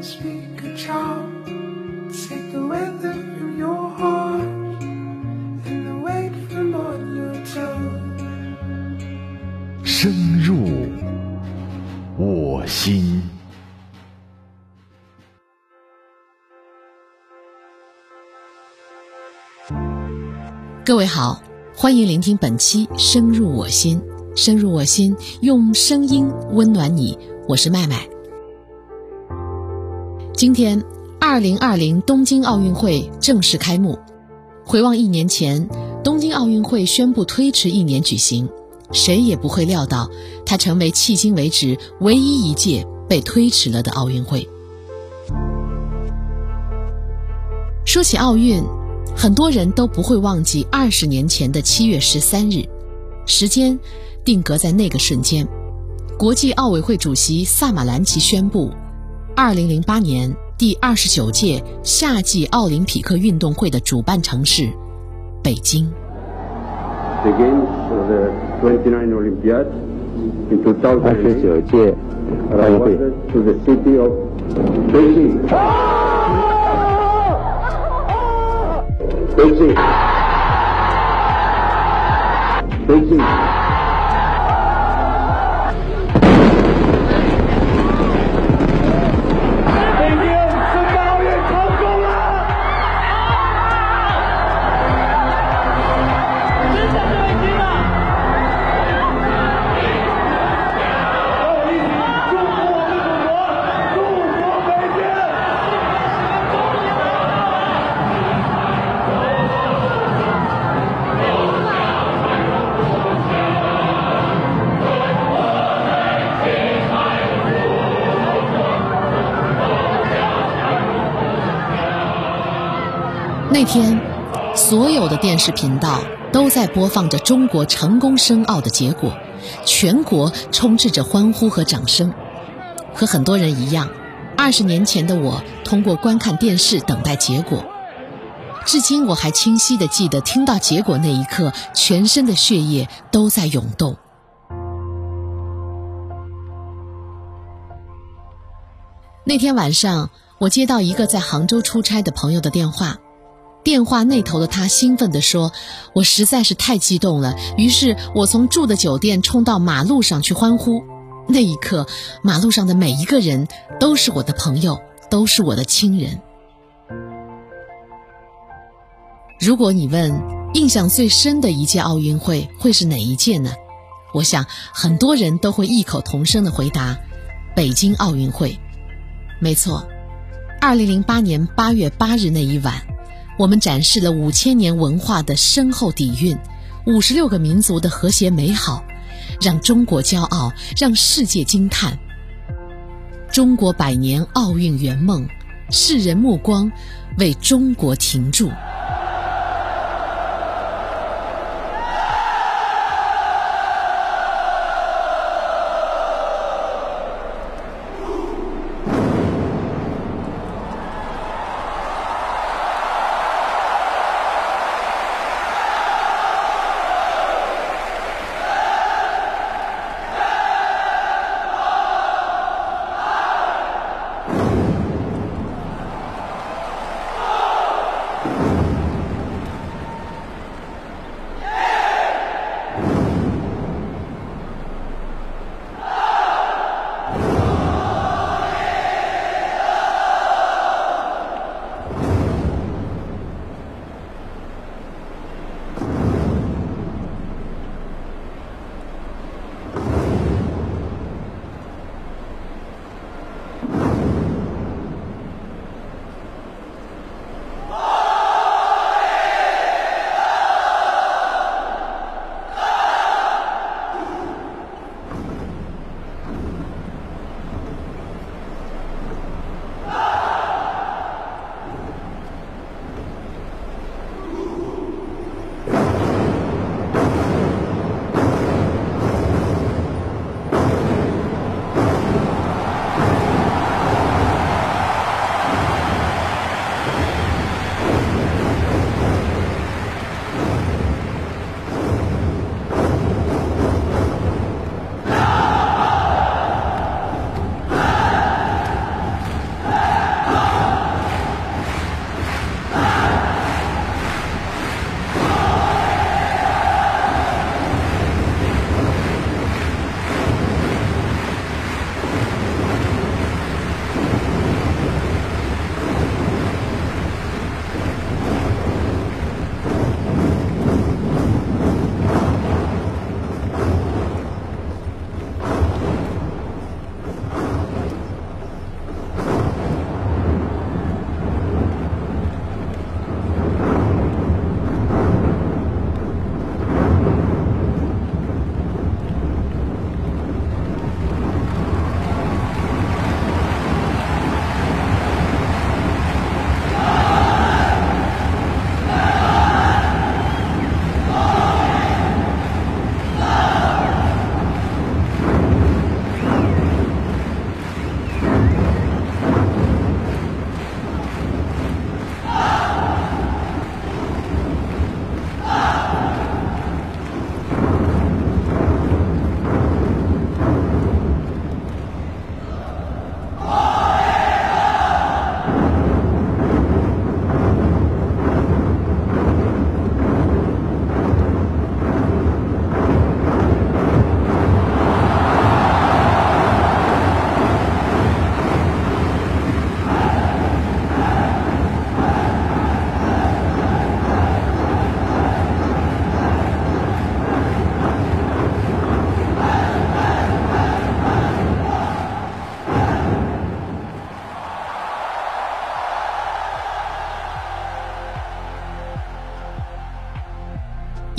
can speak a charm. Take the weather from your heart and the weight from on your tongue. 深入我心。各位好，欢迎聆听本期《深入我心》，深入我心，用声音温暖你。我是麦麦。今天，二零二零东京奥运会正式开幕。回望一年前，东京奥运会宣布推迟一年举行，谁也不会料到，它成为迄今为止唯一一届被推迟了的奥运会。说起奥运，很多人都不会忘记二十年前的七月十三日，时间定格在那个瞬间。国际奥委会主席萨马兰奇宣布。二零零八年第二十九届夏季奥林匹克运动会的主办城市北京。the games of the 29 Olympiad in 二十2008九届奥运会 awarded to the city 那天，所有的电视频道都在播放着中国成功申奥的结果，全国充斥着欢呼和掌声。和很多人一样，二十年前的我通过观看电视等待结果。至今我还清晰的记得，听到结果那一刻，全身的血液都在涌动。那天晚上，我接到一个在杭州出差的朋友的电话，电话那头的他兴奋地说：“我实在是太激动了。”于是，我从住的酒店冲到马路上去欢呼。那一刻，马路上的每一个人都是我的朋友，都是我的亲人。如果你问印象最深的一届奥运会会是哪一届呢？我想很多人都会异口同声的回答：北京奥运会。没错，二零零八年八月八日那一晚，我们展示了五千年文化的深厚底蕴，五十六个民族的和谐美好，让中国骄傲，让世界惊叹。中国百年奥运圆梦，世人目光为中国停驻。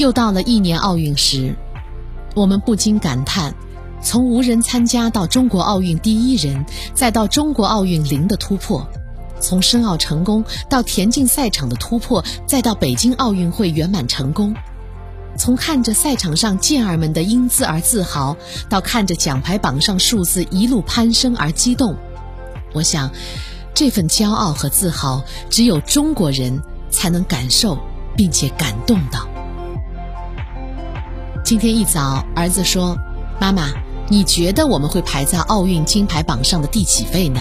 又到了一年奥运时，我们不禁感叹：从无人参加到中国奥运第一人，再到中国奥运零的突破；从申奥成功到田径赛场的突破，再到北京奥运会圆满成功；从看着赛场上健儿们的英姿而自豪，到看着奖牌榜上数字一路攀升而激动。我想，这份骄傲和自豪，只有中国人才能感受并且感动到。今天一早，儿子说：“妈妈，你觉得我们会排在奥运金牌榜上的第几位呢？”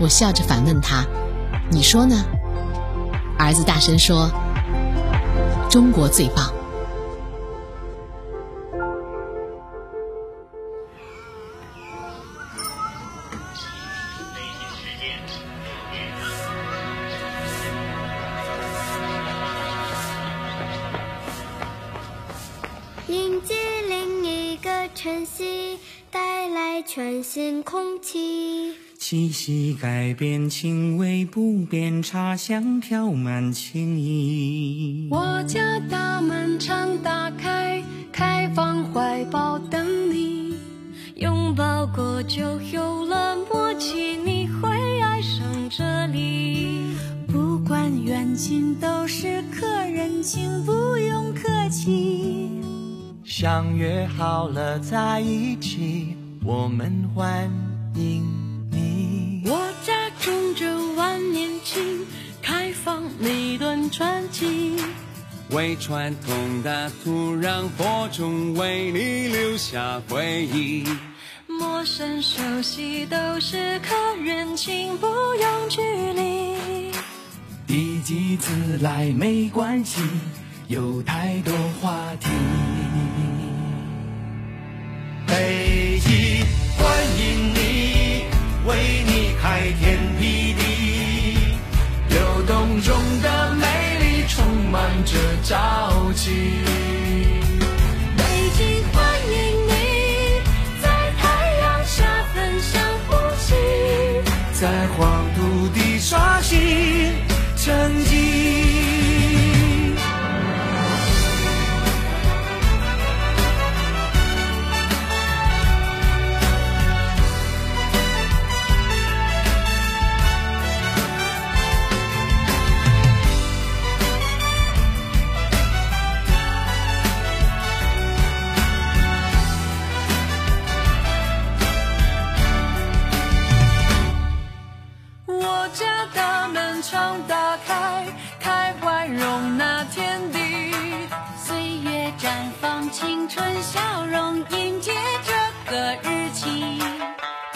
我笑着反问他：“你说呢？”儿子大声说：“中国最棒。”气息改变，情味不变，茶香飘满情意。我家大门常打开，开放怀抱等你。拥抱过就有了默契，你会爱上这里。不管远近，都是客人，请不用客气。相约好了在一起，我们欢迎传奇。为传统的土壤播种，为你留下回忆。陌生熟悉都是客人，请不用距离。第几次来没关系，有太多话题。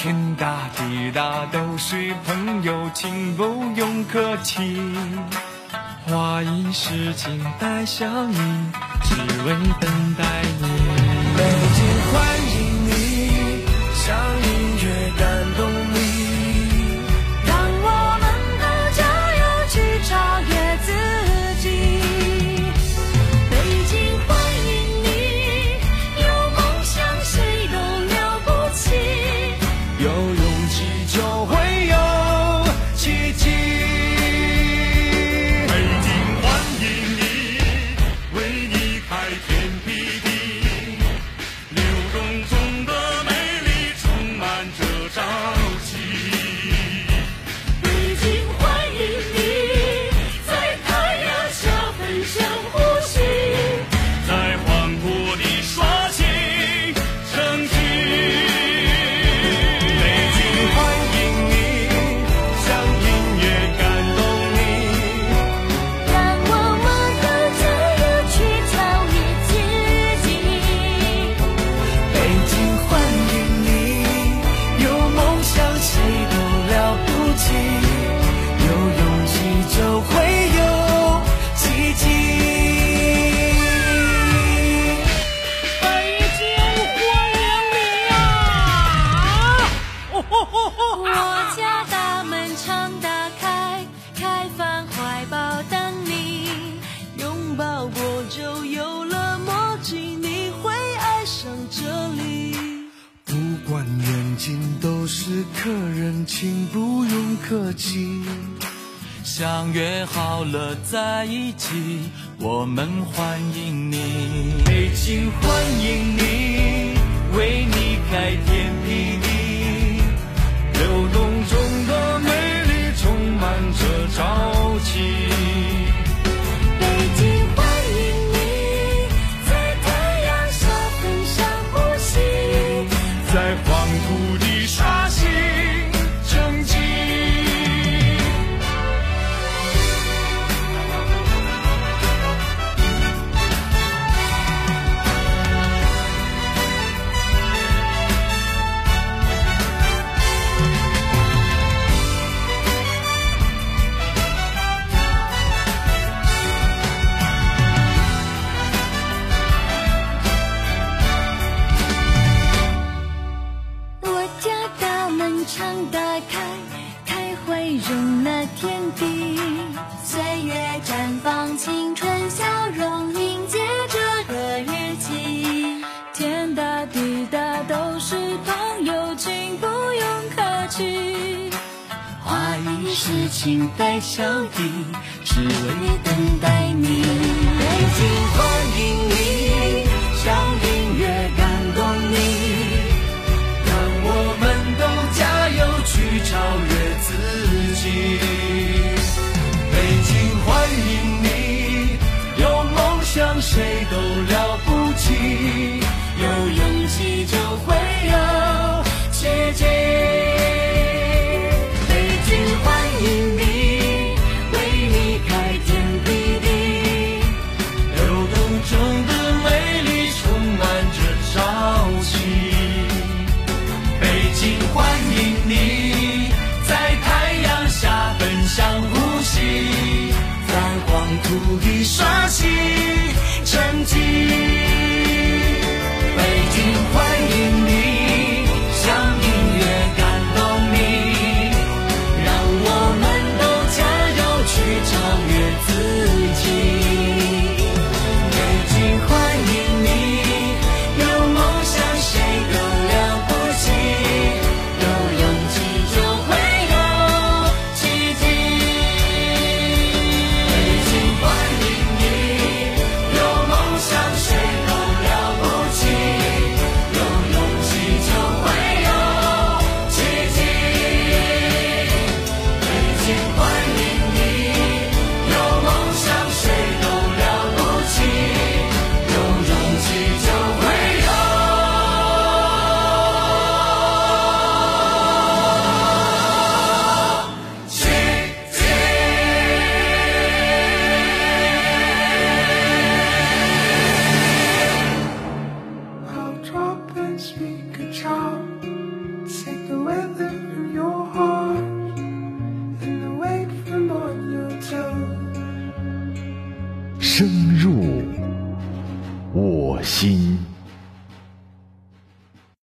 天大地大都是朋友，请不用客气。花一世情带笑意，只为等待你。北京欢迎在一起我们欢迎你。北京欢迎你。情带笑意，只为等待你。无意刷新